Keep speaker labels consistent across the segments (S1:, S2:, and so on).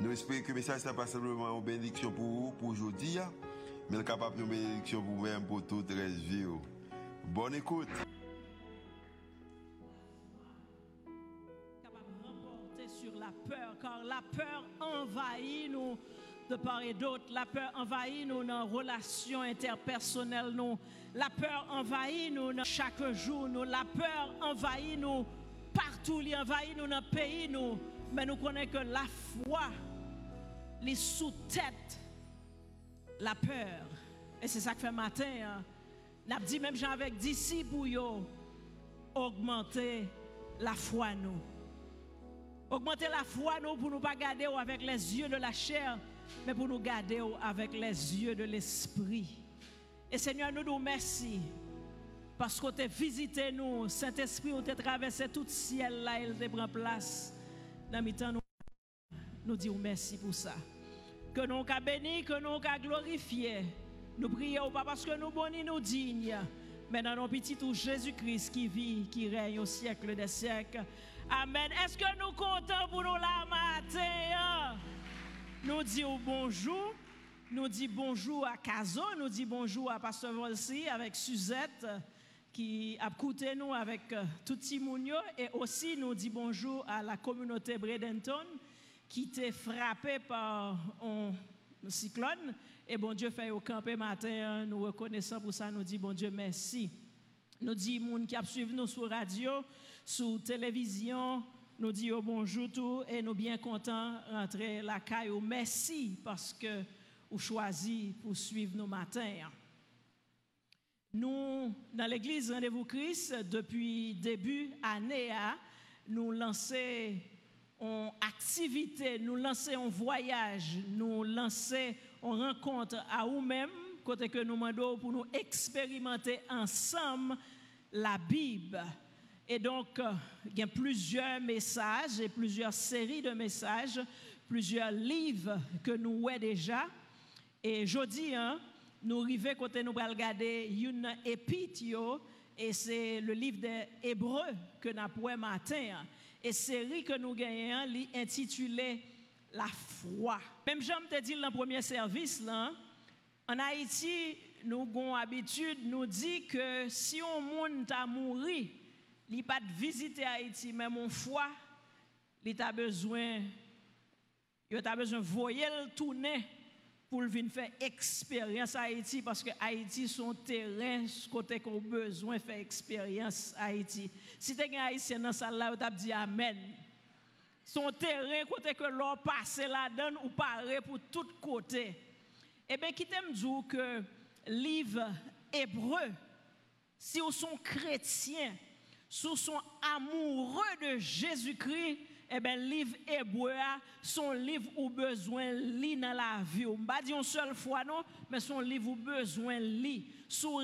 S1: Nous espérons que le message n'est pas simplement une bénédiction pour vous, pour aujourd'hui, hein. mais capable de bénédiction pour vous-même, pour toute la vie. Oh. Bonne écoute.
S2: Capable de remporter sur la peur, car la peur envahit nous de part et d'autre. La peur envahit nous dans nos relations interpersonnelles. La peur envahit nous chaque jour. Nous. La peur envahit nous partout. Il envahit nous dans le pays. Nous. Mais nous connaissons que la foi, les sous-têtes, la peur. Et c'est ça que fait matin. Hein. N'a dit même gens avec d'ici pour augmenter la foi nous. Augmenter la foi nous pour nous pas garder avec les yeux de la chair, mais pour nous garder avec les yeux de l'esprit. Et Seigneur, nous nous remercions parce que tu visité nous, Saint-Esprit, tu as traversé tout le ciel là, il te prend place. Nous, nous disons merci pour ça. Que nous avons béni, que nous avons glorifié. Nous prions pas parce que nous bons nous dignes, mais dans nos petits tout Jésus-Christ qui vit, qui règne au siècle des siècles. Amen. Est-ce que nous comptons pour nous la matin? Nous disons bonjour. Nous disons bonjour à Caso, nous disons bonjour à Pasteur Volsi avec Suzette qui a écouté nous avec tout Timounio et aussi nous disons bonjour à la communauté Bredenton qui était frappée par un cyclone. Et bon Dieu fait au campé matin, nous reconnaissons pour ça, nous disons bon Dieu merci. Nous disons, gens qui a suivi nous sur radio, sur télévision, nous disons bonjour tout et nous bien contents rentrer la caille. Merci parce que vous choisi pour suivre nos matins. Nous, dans l'église Rendez-vous Christ, depuis début année, nous lançons en activité, nous lançons en voyage, nous lançons en rencontre à nous-mêmes, côté que nous demandons pour nous expérimenter ensemble la Bible. Et donc, il y a plusieurs messages et plusieurs séries de messages, plusieurs livres que nous avons déjà. Et jeudi, hein, nous arrivons côté nous regarder une épître et c'est le livre des Hébreux que nous avons matin. Et série que nous gagnons, intitulée La foi. Même j'aime te dire dans le premier service, là, en Haïti, nous avons l'habitude nous dire que si on monde a mouru, il pas de visiter Haïti, mais mon foi, il a besoin, il a besoin de voyer le tourner pour venir faire expérience à Haïti parce que Haïti son terrain côté qu'on besoin de faire expérience à Haïti. Si tu es un haïtien dans salle là, tu dit amen. Son terrain côté que l'on passe là-dedans ou paraît pour tous côtés. Eh bien, qui t'aime dire que livre hébreu, si vous sont chrétiens, si vous sont amoureux de Jésus-Christ, eh bien, livre hébreu, son livre où besoin lit dans la vie. On pas dire une seule fois, non, mais son livre où besoin lit. Sous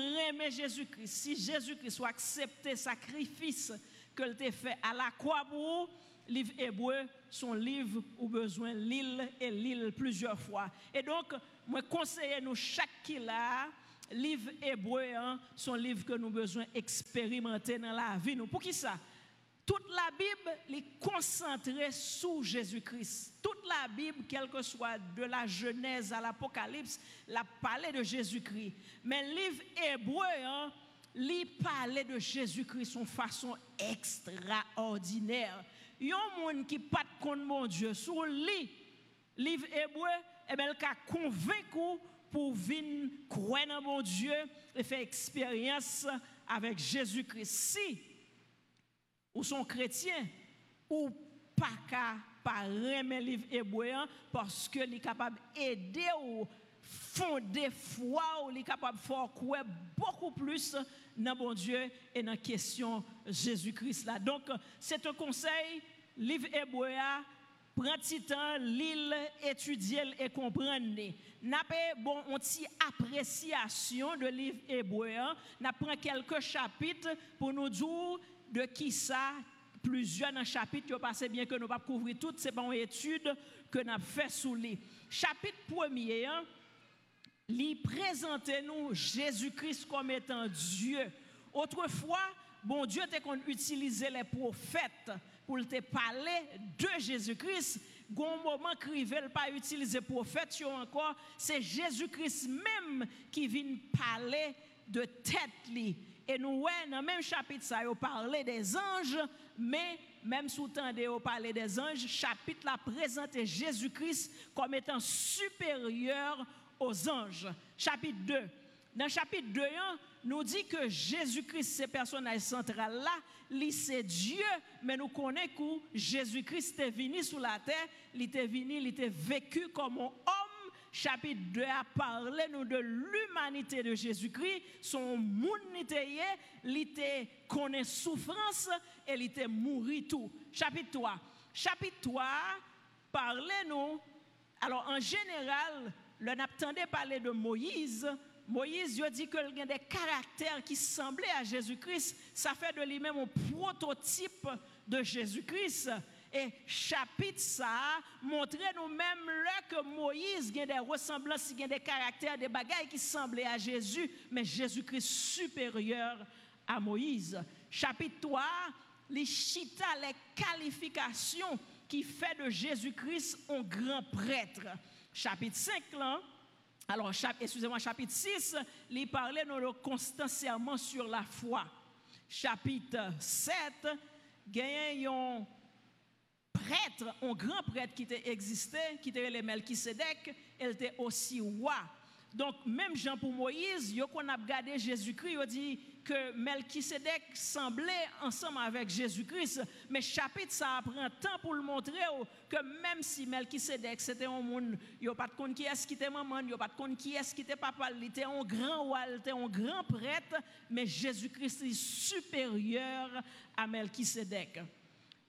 S2: Jésus-Christ, si Jésus-Christ soit accepté sacrifice que t'a fait à la croix pour livre hébreu, son livre où besoin l'île et l'île plusieurs fois. Et donc, moi conseille nous chaque qui là, livre hébreu, hein, son livre que nous besoin expérimenter dans la vie. Nous. Pour qui ça? Toute la Bible est concentrée sur Jésus-Christ. Toute la Bible, quelle que soit de la Genèse à l'Apocalypse, la parlé de Jésus-Christ. Mais le livre hébreu, hein, parlait de Jésus-Christ de façon extraordinaire. Y a un monde qui pas contre mon Dieu. Sur le livre hébreu, eh bien, il a convaincu pour venir croire dans mon Dieu et faire expérience avec Jésus-Christ. Si ou sont chrétiens, ou pas qu'à pas le livre hébreu parce que est capable d'aider ou fonder foi ou est capable de faire beaucoup plus dans bon Dieu et dans la question Jésus-Christ là. Donc c'est un conseil livre hébreu Prends petit temps, l'île, étudier et comprendre. N'a pas bon on appréciation de livre hébreu. N'a prend quelques chapitres pour nous dire de qui ça plusieurs dans chapitre yo passé bien que nous pas couvrir toutes ces bonnes études que nous fait sous les chapitre premier hein, lui présenter nous Jésus-Christ comme étant Dieu. Autrefois, bon Dieu était qu'on utilisait les prophètes pour te parler de Jésus-Christ. Gon moment ne pas utiliser prophète encore, c'est Jésus-Christ même qui vient parler de tête. Et nous, ouais, dans le même chapitre, ça, il parlé des anges, mais même sous temps de parler des anges, chapitre là présente Jésus-Christ comme étant supérieur aux anges. Chapitre 2. Dans chapitre 2, nous dit que Jésus-Christ, ce personnage central là, c'est Dieu, mais nous connaissons que Jésus-Christ est venu sur la terre, il était venu, il était vécu comme un homme. Chapitre 2 a parlé nous de l'humanité de Jésus-Christ, son monde il était connaît souffrance et il était mort tout. Chapitre 3. Chapitre 3 parlez nous alors en général, le n'attendait parler de Moïse, Moïse a dit qu'il y a des caractères qui semblaient à Jésus-Christ. Ça fait de lui-même un prototype de Jésus-Christ. Et chapitre ça montre nous-mêmes que Moïse a des ressemblances, il a des caractères, des bagailles qui semblaient à Jésus, mais Jésus-Christ supérieur à Moïse. Chapitre 3, les chita, les qualifications qui fait de Jésus-Christ un grand prêtre. Chapitre 5, là, alors, excusez-moi, chapitre 6, il parlait de le constant serment sur la foi. Chapitre 7, il y a prêtre, un grand prêtre qui était existé, qui était le Melchisedec, il était aussi roi. Donc, même Jean pour Moïse, yo qu'on a regardé Jésus-Christ, il dit que Melchisedec semblait ensemble avec Jésus-Christ, mais chapitre ça prend temps pour le montrer que même si Melchisedec c'était un monde, il a pas de qui qui était maman, il a pas de qui est qui était papa, il était un grand roi, il était un grand prêtre, mais Jésus-Christ est supérieur à Melchisedec.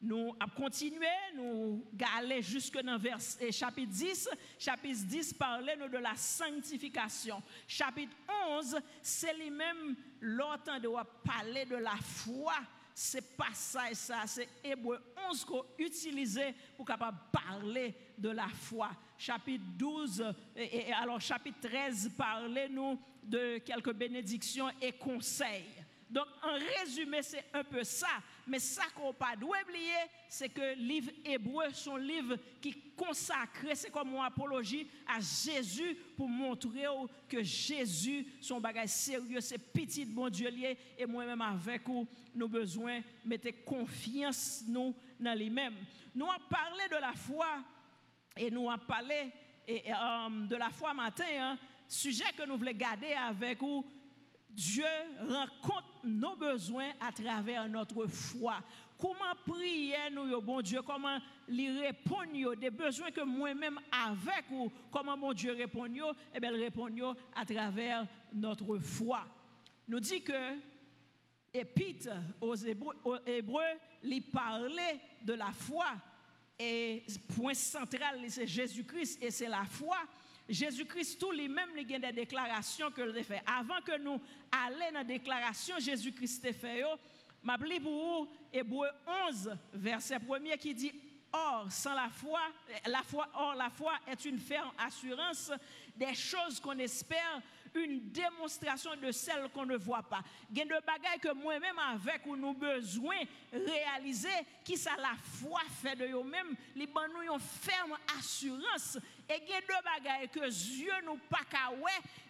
S2: Nous avons continué, nous allons jusque dans eh, chapitre 10. Chapitre 10 parlait de la sanctification. Chapitre 11, c'est lui-même l'autant de parler de la foi. C'est pas ça et ça, c'est Hébreu 11 qu'on utilisé pour capable parler de la foi. Chapitre 12, et, alors chapitre 13 parlait nous de quelques bénédictions et conseils. Donc, en résumé, c'est un peu ça. Mais ça qu'on pas doit oublier, c'est que le livre hébreu, son livre qui consacre, c'est comme une apologie à Jésus pour montrer que Jésus, son bagage sérieux, c'est petit bon Dieu lié. Et moi-même avec vous, nous besoin de mettre confiance nous dans lui-même. Nous avons parlé de la foi et nous avons parlé euh, de la foi matin, hein, sujet que nous voulons garder avec vous Dieu rencontre nos besoins à travers notre foi. Comment prier nous, bon Dieu, comment lui répondre des besoins que moi-même avec ou comment mon Dieu répond, eh bien, répond à travers notre foi. Nous dit que Épître aux Hébreux, il parlait de la foi et point central, c'est Jésus-Christ et c'est la foi. Jésus-Christ, tout lui-même, il y a des déclarations que a fait. Avant que nous allions dans la déclaration Jésus-Christ a fait, je pour vous Hébreu 11, verset 1 qui dit Or, sans la foi, la foi, or la foi est une ferme assurance des choses qu'on espère, une démonstration de celles qu'on ne voit pas. Il y a des bagailles que moi-même avec ou nous besoin réaliser, qui ça la foi fait de nous-mêmes, les nous une ferme assurance. Et il y a deux bagailles que Dieu nous pas qu'à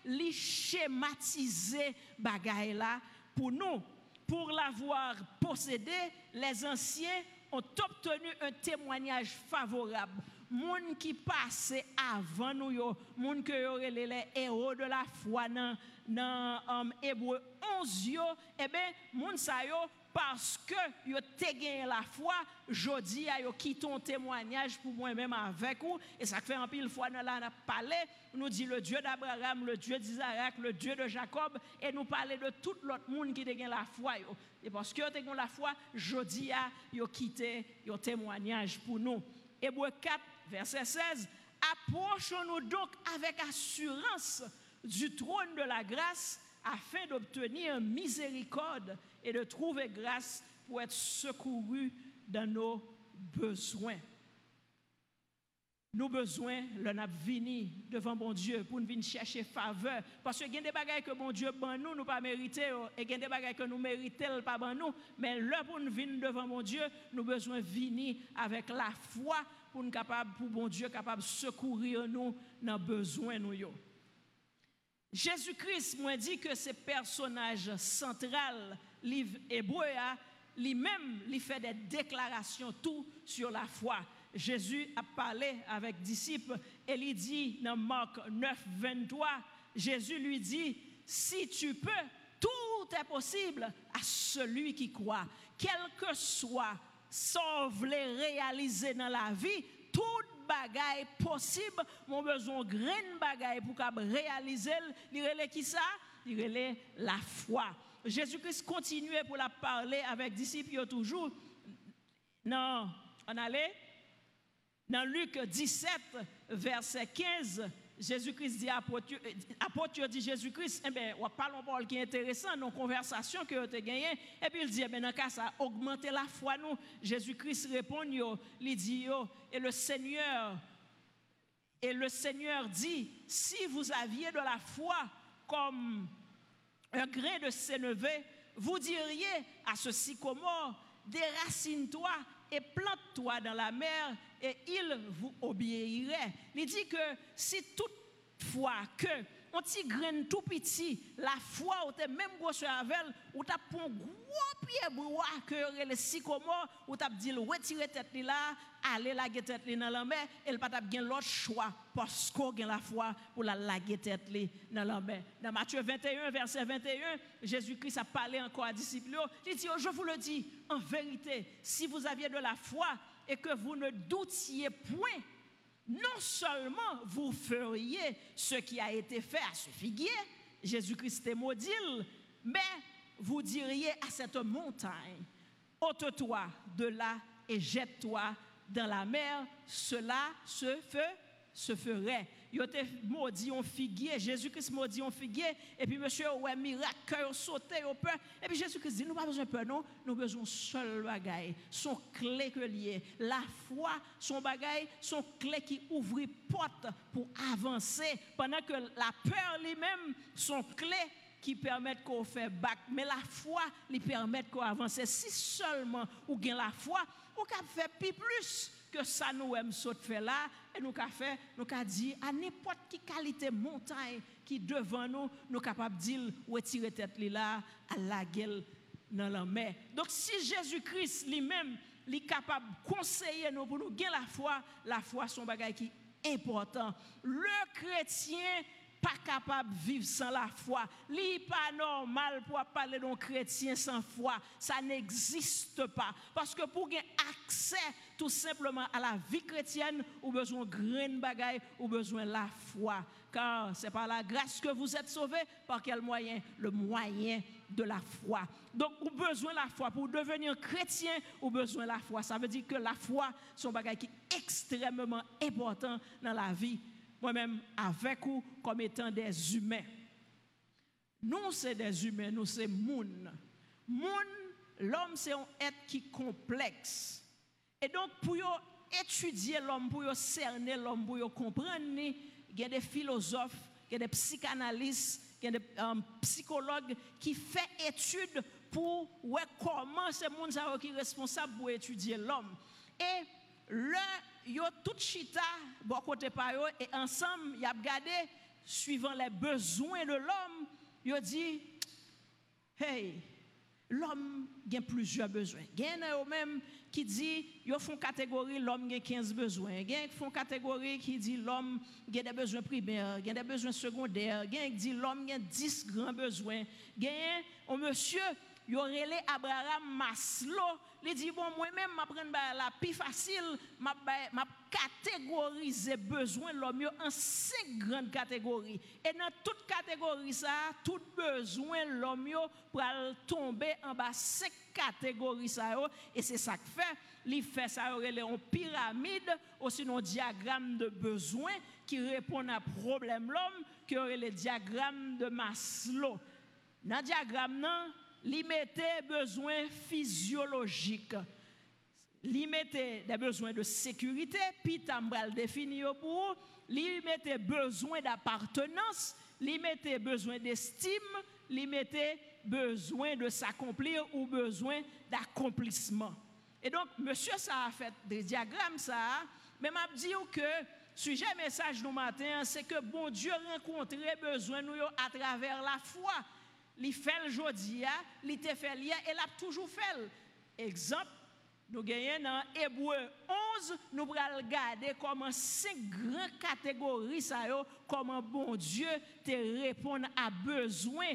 S2: les schématiser bagailles là pour nous. Pour l'avoir possédé, les anciens ont obtenu un témoignage favorable moun qui passait avant nous yo, moun que yo les héros de la foi dans Hébreu 11 yo, eh ben moun sa yo parce que yo te gagné la foi, jodi a yo quitté un témoignage pour moi-même avec vous et ça fait un pile fois dans la parlé, nous dit le Dieu d'Abraham, le Dieu d'Isaac, le Dieu de Jacob et nous parler de tout l'autre monde qui te gagné la foi. Et parce que yo te la foi, jodi a yo quitté yo témoignage pour nous. Hébreu 4, verset 16. Approchons-nous donc avec assurance du trône de la grâce afin d'obtenir miséricorde et de trouver grâce pour être secouru dans nos besoins. Nous besoin le n'a vini devant bon Dieu pour nous venir chercher faveur parce que il y a des bagages que bon Dieu ban nous nous pas mériter et il y a des bagages que nous méritons pas ban nous mais là pour nous venir devant mon Dieu nous besoin venir avec la foi pour nous capable pour bon Dieu capable secourir nous dans besoin nous yo. Jésus-Christ m'a dit que ce personnage central livre hébreu lui-même lui fait des déclarations tout sur la foi. Jésus a parlé avec disciples et il dit dans Marc 9, 23, Jésus lui dit, si tu peux, tout est possible à celui qui croit. Quel que soit ce que réaliser dans la vie, bagaille possible, mon besoin grain bagaille pour réaliser, il qui ça? La foi. Jésus-Christ continuait pour la parler avec disciples toujours. Non, on allait dans Luc 17, verset 15, Jésus-Christ dit, apôtre dit Jésus-Christ, eh bien, on parle parole qui est intéressant, dans conversation que vous avez gagné, et puis il dit, eh bien, dans cas ça, augmenter la foi, nous. Jésus-Christ répond, il dit, et le Seigneur, et le Seigneur dit, si vous aviez de la foi comme un grain de sénévé, vous diriez à ce sycomore, déracine-toi et plante-toi dans la mer et il vous obéirait. Il dit que si toutefois que on petit grain tout petit, la foi ou t'es même gros avec ou t'as un gros pied bois que le sycomore ou t'as dit retirer tête là, aller la tête dans la mer, elle pas bien l'autre choix parce qu'on a la foi pour la laguer tête dans la mer. Dans Matthieu 21 verset 21, Jésus-Christ a parlé encore à disciples, il dit je vous le dis en vérité, si vous aviez de la foi et que vous ne doutiez point, non seulement vous feriez ce qui a été fait à ce figuier, Jésus-Christ est maudit, mais vous diriez à cette montagne, ôte-toi de là et jette-toi dans la mer, cela se, fait, se ferait il a maudit un figuier, Jésus-Christ maudit un figuier, et puis monsieur, ouais, miracle, cœur sauté, au peur. Et puis Jésus-Christ dit, nous pas besoin de peur, non, nous avons besoin seul bagaille, son clé que lié. La foi, son bagaille, son clé qui ouvre porte pour avancer, pendant que la peur lui-même, son clé qui permet qu'on fait bac, mais la foi lui permet qu'on avance. Si seulement ou gain la foi, ou qu'à faire plus que ça nous aime saute fait là et nous qu'a fait nous qu'a dit à n'importe quelle qualité montagne qui devant nous nous capable dire retirer tête là à la gueule dans la mer. Donc si Jésus-Christ lui-même est capable conseiller nous pour nous gagner la foi la foi son bagage qui est important. Le chrétien pas capable de vivre sans la foi. n'est pas normal pour parler d'un chrétien sans foi. Ça n'existe pas. Parce que pour avoir accès tout simplement à la vie chrétienne, ou besoin de grain bagaille, ou besoin de la foi. Car c'est par la grâce que vous êtes sauvés. Par quel moyen? Le moyen de la foi. Donc, ou besoin de la foi. Pour devenir chrétien, ou besoin de la foi. Ça veut dire que la foi, c'est un bagage qui est extrêmement important dans la vie moi-même avec vous comme étant des humains. Nous, c'est des humains, nous, c'est moun. Moun, l'homme, c'est un être qui est complexe. Et donc, pour étudier l'homme, pour cerner l'homme, pour comprendre, il y a des philosophes, il y a des psychanalystes, il y a des euh, psychologues qui font études pour voir comment ce monde qui est responsable pour étudier l'homme. Et le yo tout chita bon côté par yo et ensemble y a regardé suivant les besoins de l'homme yo dit hey l'homme a plusieurs besoins. Il y en a même qui dit yo font catégorie l'homme a 15 besoins. A font catégorie qui dit l'homme a des besoins primaires a des besoins secondaires. A qui dit l'homme a 10 grands besoins. A un monsieur yo relé Abraham Maslow il dit bon moi même m'apprendre la plus facile m'a catégoriser besoin l'homme en cinq grandes catégories. Et dans toute catégorie ça, tout besoin l'homme pour tomber en bas cinq catégories ça et c'est ça que fait, il fait ça en pyramide ou sinon diagramme de besoin qui répond à problème l'homme aurait le diagramme de Maslow. Dans le diagramme, il mettait besoins physiologiques li mettait des besoins de sécurité, puis tambral défini pour li mettait besoin d'appartenance, li mettait besoin d'estime, li mettait besoin de s'accomplir ou besoin d'accomplissement. Et donc, monsieur, ça a fait des diagrammes, ça, mais m'a dit que sujet message nous matin, c'est que bon Dieu rencontrait besoin nous à travers la foi. Il fait le il te fait et l'a toujours fait. Exemple, nous gagnons dans Hébreu 11, nous allons regarder comment cinq grandes catégories, ça, comment bon Dieu te répond à besoin.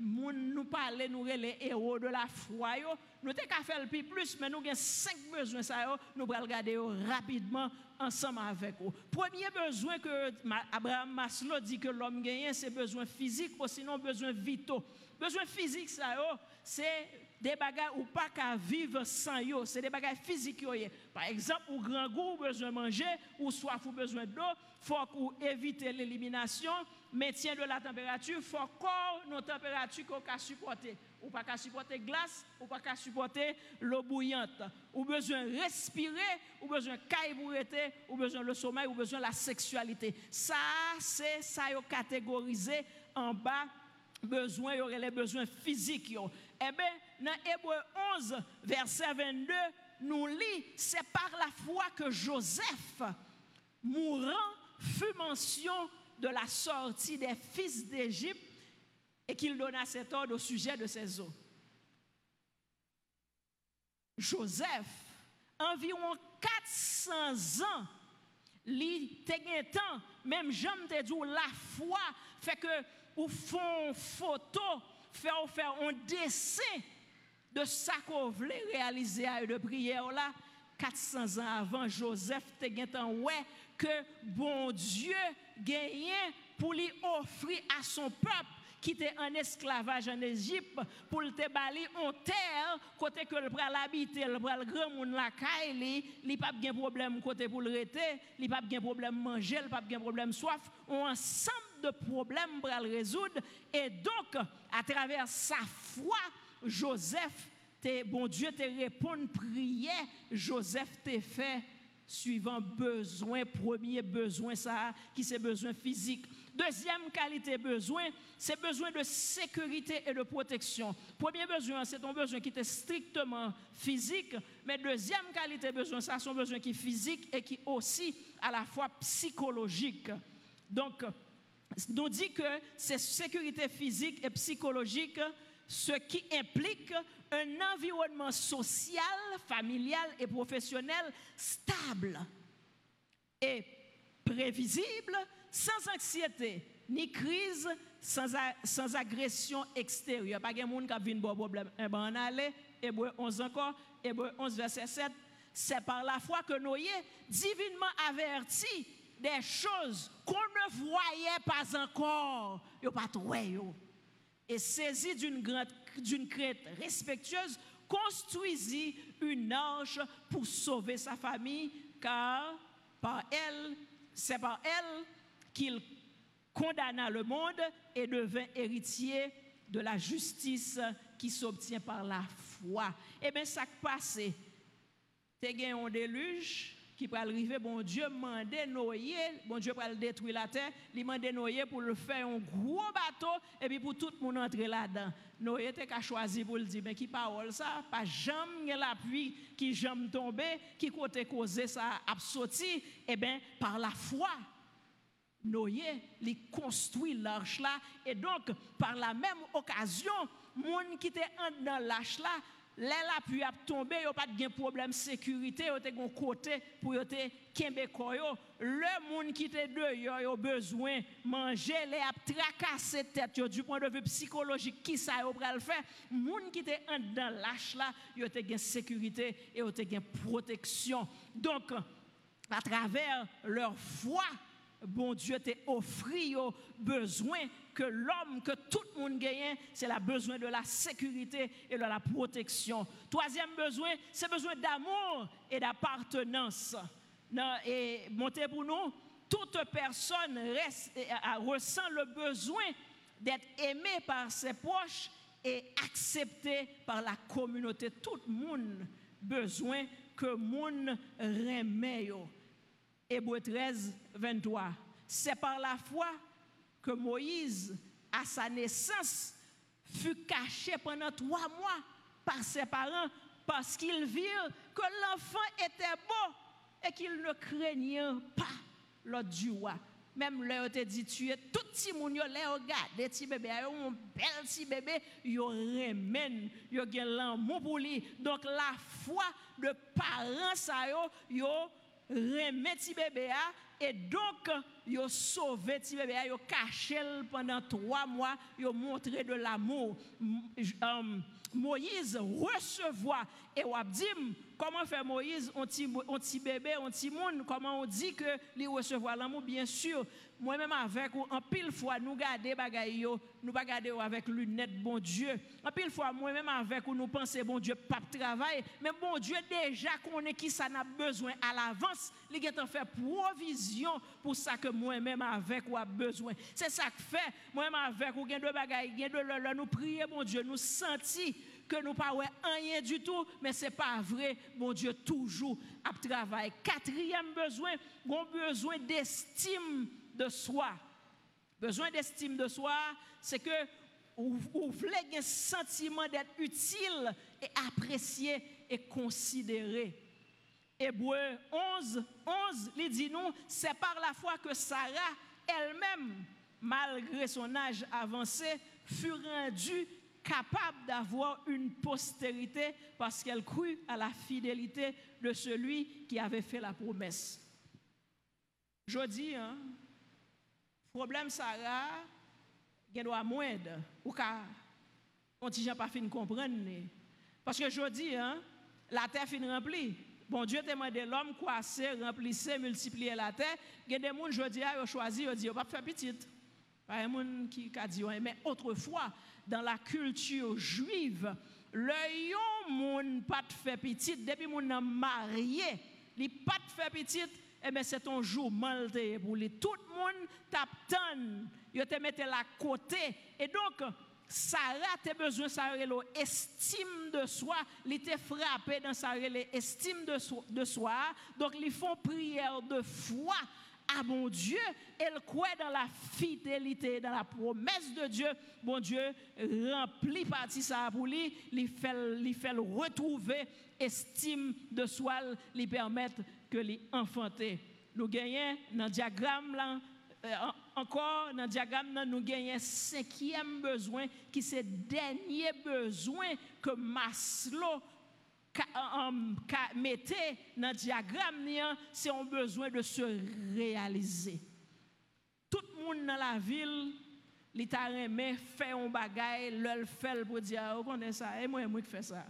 S2: Nous parlons, nous les héros de la foi. Nous avons fait le plus, mais nous avons cinq besoins, ça, nous allons regarder rapidement ensemble avec vous. Premier besoin que Abraham Maslow dit que l'homme gagne, c'est besoin physique ou sinon besoin vitaux. Besoin physique, ça, c'est des bagages ou pas qu'à vivre sans eux, c'est des bagages physiques. Par exemple, ou grand goût, besoin manger, ou soif ou besoin d'eau, faut éviter l'élimination, maintien de la température, faut corps nos températures qu'on peut supporter. Ou pas qu'à supporter glace, ou pas qu'à supporter l'eau bouillante. Ou besoin respirer, ou besoin caille ou besoin le sommeil, ou besoin la sexualité. Ça, c'est ça catégorisé en bas besoin, il y aurait les besoins physiques. Eh bien, dans Hébreu 11, verset 22, nous lit, c'est par la foi que Joseph, mourant, fut mention de la sortie des fils d'Égypte et qu'il donna cet ordre au sujet de ses eaux. Joseph, environ 400 ans, li temps, même j'aime te dire la foi fait que ou font photo, faire faire un dessin de ça qu'on voulait réaliser à de prière là 400 ans avant Joseph te ouais que bon Dieu gagnait pour lui offrir à son peuple qui était en esclavage en Égypte pour le bali en terre côté que le bras l'habiter le bras le grand monde la caille li pas de problème côté pour le rester li pas de problème manger il pas de problème soif on ensemble de problèmes le résoudre. Et donc à travers sa foi Joseph bon Dieu te répond prière Joseph te fait suivant besoin premier besoin ça qui c'est besoin physique Deuxième qualité besoin, c'est besoin de sécurité et de protection. Premier besoin, c'est un besoin qui est strictement physique, mais deuxième qualité besoin, ça, un besoin qui est physique et qui aussi à la fois psychologique. Donc, nous dit que c'est sécurité physique et psychologique, ce qui implique un environnement social, familial et professionnel stable et prévisible sans anxiété, ni crise, sans, sans agression extérieure. Pas de monde qui a un problème. Eh ben, on allait, Hébreu 11 encore, Hébreu 11 verset 7. C'est par la foi que Noé, divinement averti des choses qu'on ne voyait pas encore, yo pas Et saisi d'une grande d'une crête respectueuse, construisit une arche pour sauver sa famille, car par elle, c'est par elle qu'il condamna le monde et devint héritier de la justice qui s'obtient par la foi. Eh bien, ça passe, tu as un déluge qui peut arriver, bon Dieu mandé Noé, bon Dieu le détruire la terre, il mandé Noé pour le faire un gros bateau et puis pour tout le monde entrer là-dedans. Noé était choisi pour le dire, mais qui parole ça, pas jamais la pluie qui jamais tombé, qui côté causé ça a sorti, eh bien, par la foi. Noé, il construit l'arche là, et donc, par la même occasion, monde qui était dans l'arche là, là la pluie a tombé, a pas de problème de sécurité, il y a un côté pour y Le monde qui était dehors, il a besoin de manger, il a tracassé tête du point de vue psychologique, qui ça a le faire. Monde qui était dans l'arche là, il y a une sécurité et il y a une protection. Donc, à travers leur foi, bon Dieu t'a offert aux besoins que l'homme, que tout le monde gagne, c'est le besoin de la sécurité et de la protection. Troisième besoin, c'est besoin d'amour et d'appartenance. Et montez pour nous, toute personne ressent le besoin d'être aimé par ses proches et accepté par la communauté. Tout le monde besoin que monde remet. Hébreu 13, 23. C'est par la foi que Moïse, à sa naissance, fut caché pendant trois mois par ses parents parce qu'ils virent que l'enfant était beau et qu'il ne craignait pas l'autre du roi. Même là, on dit tuer tout petit monde, là regarde, des petits bébés, un bel petit bébé, yo remène, yo gen l'amour pour lui. Donc la foi de parents ça yo remet petit bébé et donc yo sauvé petit bébé, yo caché pendant trois mois, yo montré de l'amour. Um, Moïse recevoir et on dit comment faire Moïse un petit bébé un petit monde? Comment on dit que lui recevoir l'amour? Bien sûr moi-même avec ou en pile fois nous garder bagaille nous pas garder avec lunettes bon Dieu. En pile fois moi-même avec ou nous penser bon Dieu pas travail mais bon Dieu déjà connaît qui ça n'a besoin à l'avance. Il est en fait provision pour ça que moi-même avec ou a besoin. C'est ça que fait. Moi-même avec ou gain de bagaille gain de nous prier bon Dieu nous sentir que nous pas rien du tout, mais ce n'est pas vrai. Mon Dieu, toujours à travail. Quatrième besoin, bon besoin d'estime de soi. Besoin d'estime de soi, c'est que vous, voulez un sentiment d'être utile et apprécié et considéré. Hébreu 11, 11, il dit nous, c'est par la foi que Sarah elle-même, malgré son âge avancé, fut rendue capable d'avoir une postérité parce qu'elle crut à la fidélité de celui qui avait fait la promesse. Je dis, hein, problème Sarah, il doit moindre, ou car on ne pas fin comprendre. Parce que je dis, hein, la terre fin remplie. Bon Dieu t'a demandé l'homme croisser, remplissait, multiplier la terre. Il y a des gens, dis, ils ont choisi, ont dit, pas faire petite. Pas un monde qui a dit, mais autrefois, dans la culture juive, le yon moun pas fait petite, depuis moun marié, li pas fait petite, eh bien c'est un jour mal pour lui. Tout le monde tape il te mette la côté. Et donc, Sarah a besoin de estime de soi, il était frappé dans sa estime de soi. Donc, ils font prière de foi à mon Dieu, elle croit dans la fidélité, dans la promesse de Dieu. Bon Dieu remplit partie ça pour lui, il fait, fait retrouver estime de soi, lui permettre que les enfanter. Nous gagnons dans le diagramme là, euh, encore dans le diagramme, nous gagnons cinquième besoin qui c'est dernier besoin que Maslow mettez dans le diagramme, c'est un besoin de se réaliser. Tout le monde dans la ville, il t'a fait un bagage, le fait pour dire, vous connaissez ça, et moi, moi qui fais ça.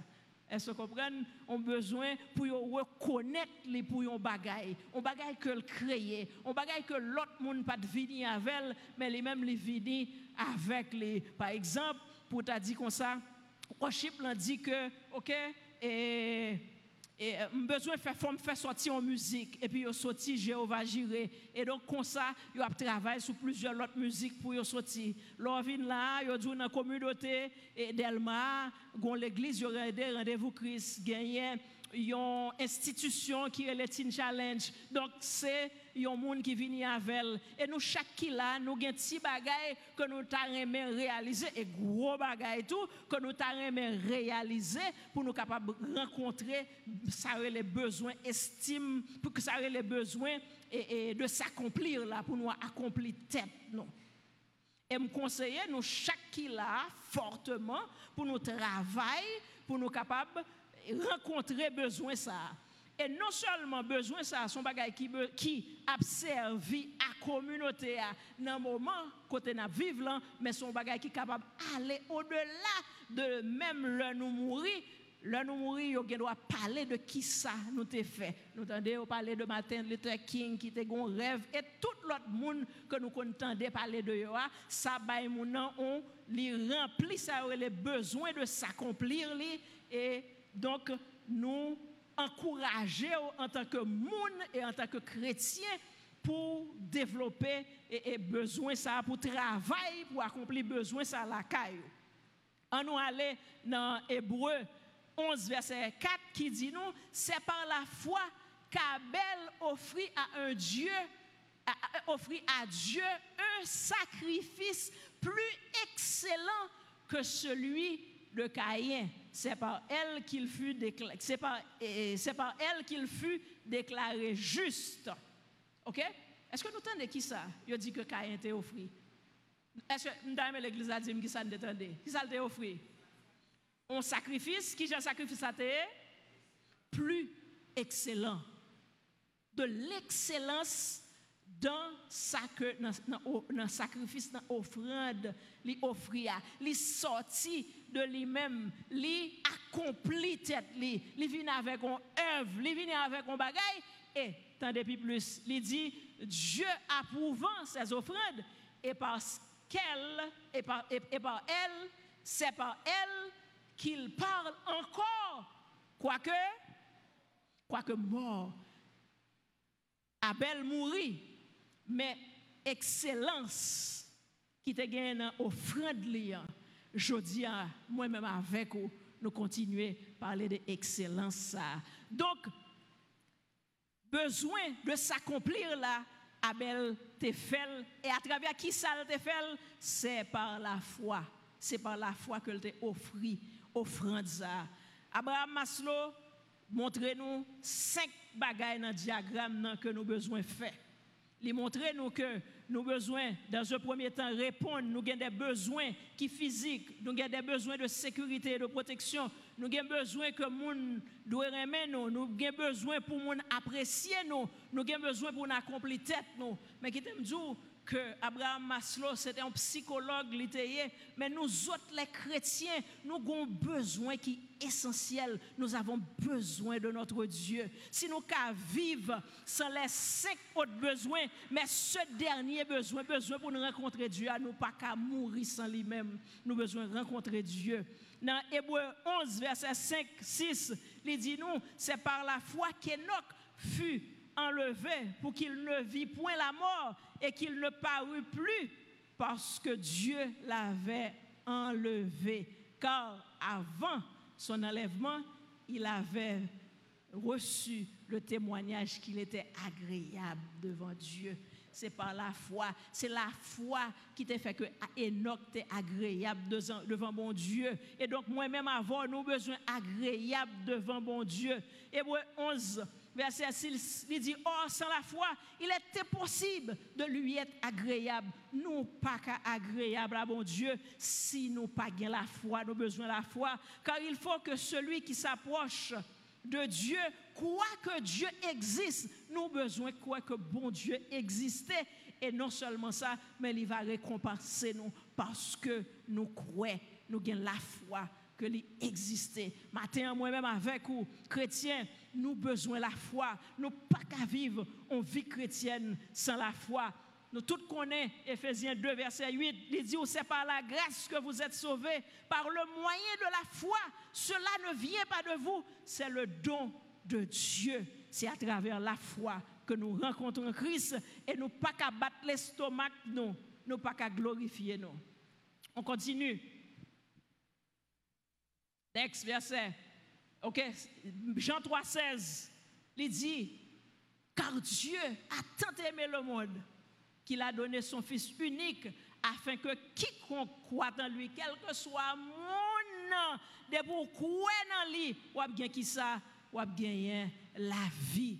S2: Est-ce comprenez? On besoin pour reconnaître les pour un bagage. Un bagage que le créer. Un bagage que l'autre monde pas venir avec, mais les mêmes les venir avec les. Par exemple, pour t'a dit comme ça, worship l'a dit que, ok, et et euh, besoin faire faire sortir en musique. Et puis yo sorti Jéhovah Jiré et donc comme ça a travaillé sur plusieurs autres musiques pour sortir. Là vinn là yo dit dans la communauté et Delma gon l'église yo rendez-vous Christ gagné une institution qui est le Teen Challenge. Donc, c'est un monde qui vient avec Et nous, chaque qui là, nous avons un petit bagage que nous avons réaliser, et gros bagage tout, que nous avons réaliser pour nous capables de rencontrer ça les besoins, estime, pour que ça ait les besoins et, de s'accomplir là, pour nous accomplir tête. Non. Et me conseiller, nous, chaque qui là, fortement, pour nous travailler, pour nous capables rencontrer besoin ça. Et non seulement besoin ça, son bagage qui, qui a servi à la communauté dans le moment côté n'a vivre mais son bagage qui est capable d'aller au-delà de même le nous mourir Là, nous mourir, on doit parler de qui ça nous fait. Nous entendons parler de Martin Luther King qui était un rêve et tout l'autre monde que nous entendons parler de yo, ça bail on li remplit ça les besoins de s'accomplir et donc nous encourager en tant que monde et en tant que chrétien pour développer et, besoin ça pour travailler pour accomplir besoin ça la caille. On nous dans Hébreu 11 verset 4 qui dit nous c'est par la foi qu'Abel offrit à un Dieu offrit à Dieu un sacrifice plus excellent que celui de Caïn. C'est par elle qu'il fut c'est par, par elle qu'il fut déclaré juste. OK? Est-ce que nous entendons qui ça? Il dit que Caïn était offert. Est-ce que l'église a dit qui ça nous Qui ça t'a offert? Un sacrifice, qui j'ai sacrifice à Plus excellent. De l'excellence dans le sacrifice, dans l'offrande, li offrir, li sorti de lui-même, li accompli tête li, vient avec un œuvre, li vient avec un bagage et tant depuis plus, il dit Dieu approuvant ses offrandes et parce qu'elle et par, et par elle, c'est par elle qu'il parle encore, quoique, quoique mort. Abel mourit mais excellence qui te gagne dans offrande liant. Je dis moi-même avec vous, nous continuons à parler d'excellence. Donc, besoin de s'accomplir là, Abel te et à travers qui ça te c'est par la foi. C'est par la foi que te offert offrande. Abraham Maslow, montrez-nous cinq bagailles dans le diagramme que nous besoin faire. Il montre nous que nous besoin, dans un premier temps, répondre. Nous avons des besoins qui physiques, nous avons des besoins de sécurité et de protection. Nous avons besoin que monde doit aimer nous. Nous avons besoin pour monde apprécier nous. Nous avons besoin pour nous accomplir tête nous. Mais qui t'aime dire que Abraham Maslow, c'était un psychologue, mais nous autres, les chrétiens, nous avons besoin qui est essentiel. Nous avons besoin de notre Dieu. Si nous qu'à vivre sans les cinq autres besoins, mais ce dernier besoin, besoin pour nous rencontrer Dieu, nous pas qu'à mourir sans lui-même. Nous besoin de rencontrer Dieu. Dans Hébreu 11, verset 5, 6, il dit nous, c'est par la foi qu'Enoch fut enlevé pour qu'il ne vit point la mort et qu'il ne parut plus parce que Dieu l'avait enlevé. Car avant son enlèvement, il avait reçu le témoignage qu'il était agréable devant Dieu. C'est par la foi. C'est la foi qui t'a fait que Enoch était agréable devant bon Dieu. Et donc, moi-même, avant, nous besoin agréable devant bon Dieu. Hébreu 11, verset 6, il dit, oh, sans la foi, il était possible de lui être agréable. Nous pas agréable à bon Dieu si nous pas la foi, nous besoin de la foi. Car il faut que celui qui s'approche de Dieu croit que Dieu existe. Nous besoin croire que bon Dieu existait. Et non seulement ça, mais il va récompenser nous parce que nous croyons, nous avons la foi que lui existait. Matin, moi-même avec vous, chrétiens, nous besoin la foi. Nous pas qu'à vivre en vie chrétienne sans la foi. Nous tous connaissons Ephésiens 2, verset 8. Il dit, c'est par la grâce que vous êtes sauvés, par le moyen de la foi. Cela ne vient pas de vous, c'est le don de Dieu. C'est à travers la foi que nous rencontrons Christ et nous pas qu'à battre l'estomac, nous, nous pas qu'à glorifier nous. On continue. Next verset. OK, Jean 3,16, il dit, car Dieu a tant aimé le monde qu'il a donné son Fils unique afin que quiconque croit en lui, quel que soit mon nom, de pour croire en lui, ou bien qui ça, ou bien la vie.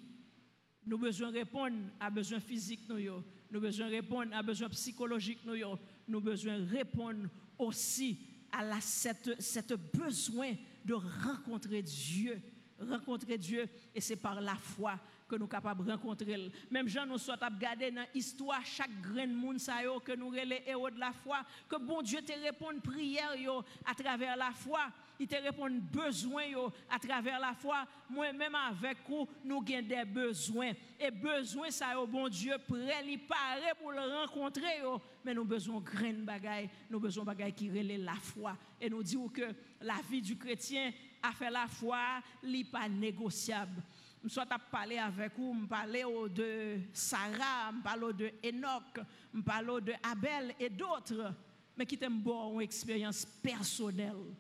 S2: Nous besoin répondre à besoin physique nous Nous besoin répondre à besoin psychologique nous Nous besoin répondre aussi à la, cette, cette besoin de rencontrer Dieu. Rencontrer Dieu, et c'est par la foi que nous sommes capables de rencontrer. Même Jean nous soit regarder dans l'histoire, chaque grain de monde que nous les héros de la foi, que bon Dieu te réponde prière yo, à travers la foi. Il te répond besoin à travers la foi. Moi-même avec vous, nous avons des besoins. Et besoin, ça, au bon Dieu, prêt, il paraît pour le rencontrer. Mais nous avons besoin de graines bagaille, nous avons besoin de bagaille qui relève la foi. Et nous disons que la vie du chrétien a fait la foi, n'est pas négociable. Je suis parler avec vous, je parler de Sarah, je parler de Enoch, je parler de Abel et d'autres, mais qui t'aiment bon une expérience personnelle.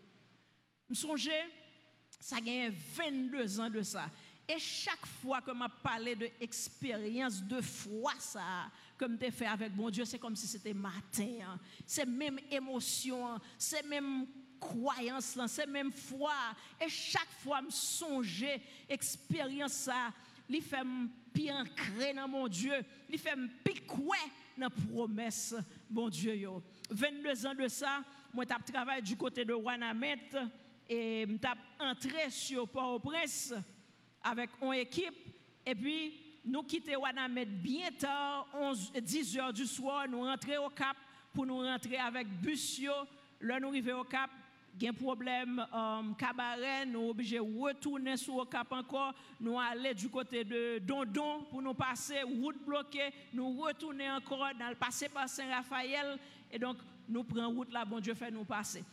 S2: Je songe, ça a 22 ans de ça. Et chaque fois que je parlé de expérience de foi, ça, comme tu fait avec mon Dieu, c'est comme si c'était matin. Hein. C'est même émotion, c'est même croyance, c'est même foi. Et chaque fois, je songe, expérience ça, il fait me ancré dans mon Dieu, il fait me piquer dans promesse, mon Dieu. Yo. 22 ans de ça, moi, je travaillé du côté de Wanamet et je entré sur Port-au-Prince avec une équipe et puis nous quittons Wanamet bien tard, 11, 10 heures du soir, nous rentrons au Cap pour nous rentrer avec Busio. Là, nous arrivons au Cap, un problème um, cabaret, nous sommes obligés de retourner sur le cap encore, nous aller du côté de Dondon pour nous passer, route bloquée, nous retourner encore, dans le passer par Saint-Raphaël, et donc nous prenons route là, bon Dieu fait nous passer.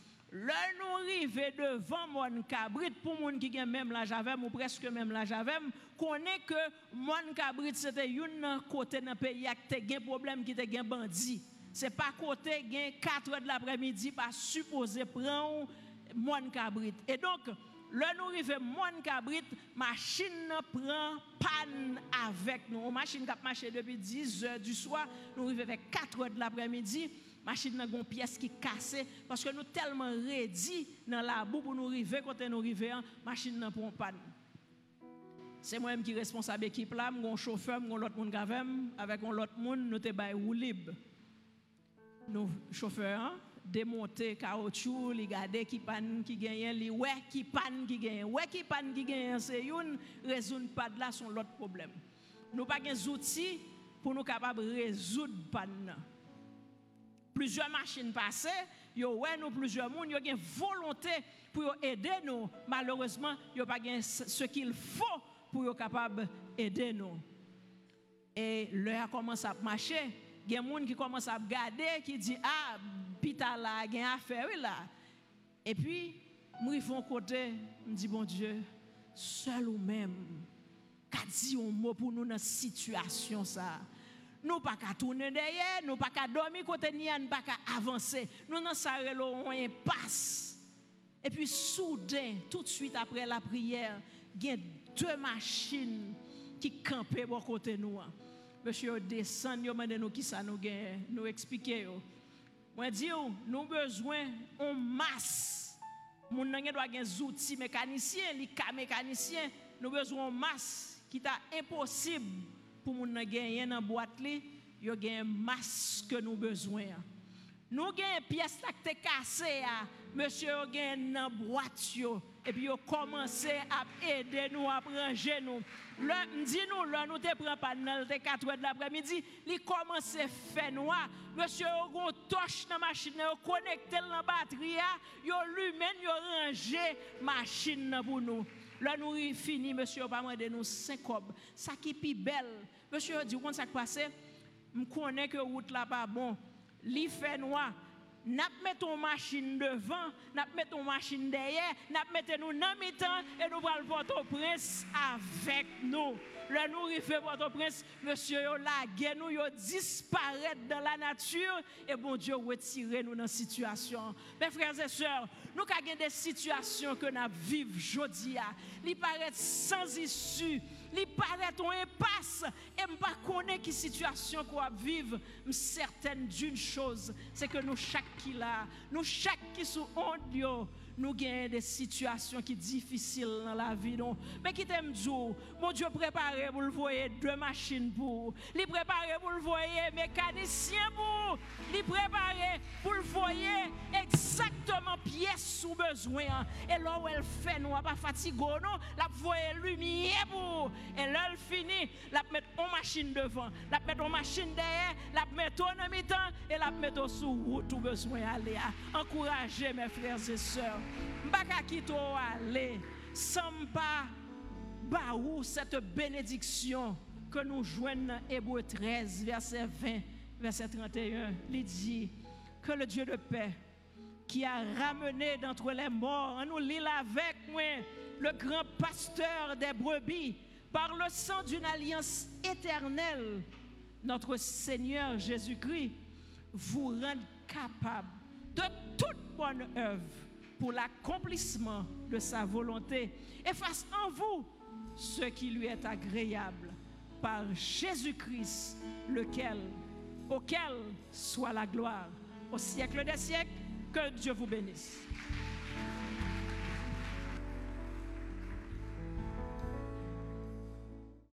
S2: Là, nous arrivons devant mon cabrit, pour moun qui ont même la javem, ou presque même la javem, connaît que mon cabrit c'était un côté dans le pays qui a un problème qui était un bandit. C'est pas côté gain 4 heures de l'après-midi pas supposé prendre mon cabrit. Et donc là nous arrivons mon cabrit machine prend panne avec nous. Machine qui a marché depuis 10 heures du soir nous arrivons avec 4 heures de l'après-midi machine a une pièce qui cassée parce que nous tellement ready dans la boue pour nous arriver quand nous arrivons machine n'a prend panne c'est moi-même qui responsable équipe là, mon chauffeur, mon l'autre monde avec mon l'autre monde, nous te bail libre nos chauffeurs hein, démonter caoutchouc, les garder qui panne qui gagne, les ouais qui panne qui gagne. Ouais qui panne qui gagne, c'est une raison pas de là son l'autre problème. Nous pas des outils pour nous capables résoudre panne. Plusieurs machines passées, ouais nous plusieurs monde, yo une volonté pour aider nous. Malheureusement, yo pas ce qu'il faut pour être capable d'aider nous. Et l'heure commence à marcher il y a des gens qui commencent à regarder, qui disent Ah, pita là, il y a affaire là. Et puis, moi, font côté, je dis Bon Dieu, seul ou même, qu'a dit un mot pour nous dans cette situation ça? Nous pas qu'à tourner derrière, nous pas qu'à dormir côté ni nous pas qu'à avancer. Nous n'en savons on passe. Et puis soudain, tout de suite après la prière, il y a deux machines qui campaient à côté nous. Monsieur descend, yo mande nous qui ça nous gagne, nous expliquer yo. Moi dis nous besoin en masse. Moun nan doit gen outils mécaniciens, li ka mécanicien, nous besoin en masse qui t'a impossible pour moun nan gagner dans boîte li, yo gen masse que nous besoin. Nous gen pièce qui te cassé monsieur yo gen dans boîte et puis yo commencé à aider nous à ranger nous. Le nous là nous te prend pas dans 4 heures de l'après-midi, il commence à faire noir. Monsieur yo gon torche dans machine yo connecté dans batterie yo lui-même yo ranger machine pour nous. Là nous fini monsieur pas demander nous 5 cob. Ça qui pi belle. Monsieur dit comment ça passe? Me connais que route là pas bon. Li fait noir n'a mettre ton machine devant, n'a mettre ton machine derrière, n'a mettre nous dans mi-temps et nous allons votre prince avec nous. Le nous arrivons votre prince, monsieur yo la nous yo disparaître dans la nature et bon Dieu retire nous dans la situation. Mes frères et sœurs, nous avons des situations que nous vivons aujourd'hui, il paraît sans issue li paraît ton impasse et me pas connaître qui situation qu'on vivre certaine d'une chose c'est que nous chaque qui là nous chaque qui sous honte nous avons des situations qui difficiles dans la vie. Mais qui t'aime dire, mon Dieu préparé pour le voyer deux machines pour. Il préparé pour le voyer mécanicien pour. Il préparé pour le voyer exactement pièce sous besoin. Et là où elle fait, nous pas fatigué, non, la voyer lumière pour. Et là elle finit, la mettre en machine devant, la mettre en machine derrière, la mettre en mi-temps et la mettre sous route tout besoin aller. Encouragez mes frères et sœurs. Mbaka kito aller sans pas baou cette bénédiction que nous joignons dans Hébreu 13 verset 20 verset 31. Il dit que le Dieu de paix qui a ramené d'entre les morts, nous lit avec moi, le grand pasteur des brebis, par le sang d'une alliance éternelle, notre Seigneur Jésus-Christ, vous rend capable de toute bonne œuvre pour l'accomplissement de sa volonté et fasse en vous ce qui lui est agréable par Jésus-Christ, lequel, auquel soit la gloire au siècle des siècles. Que Dieu vous bénisse.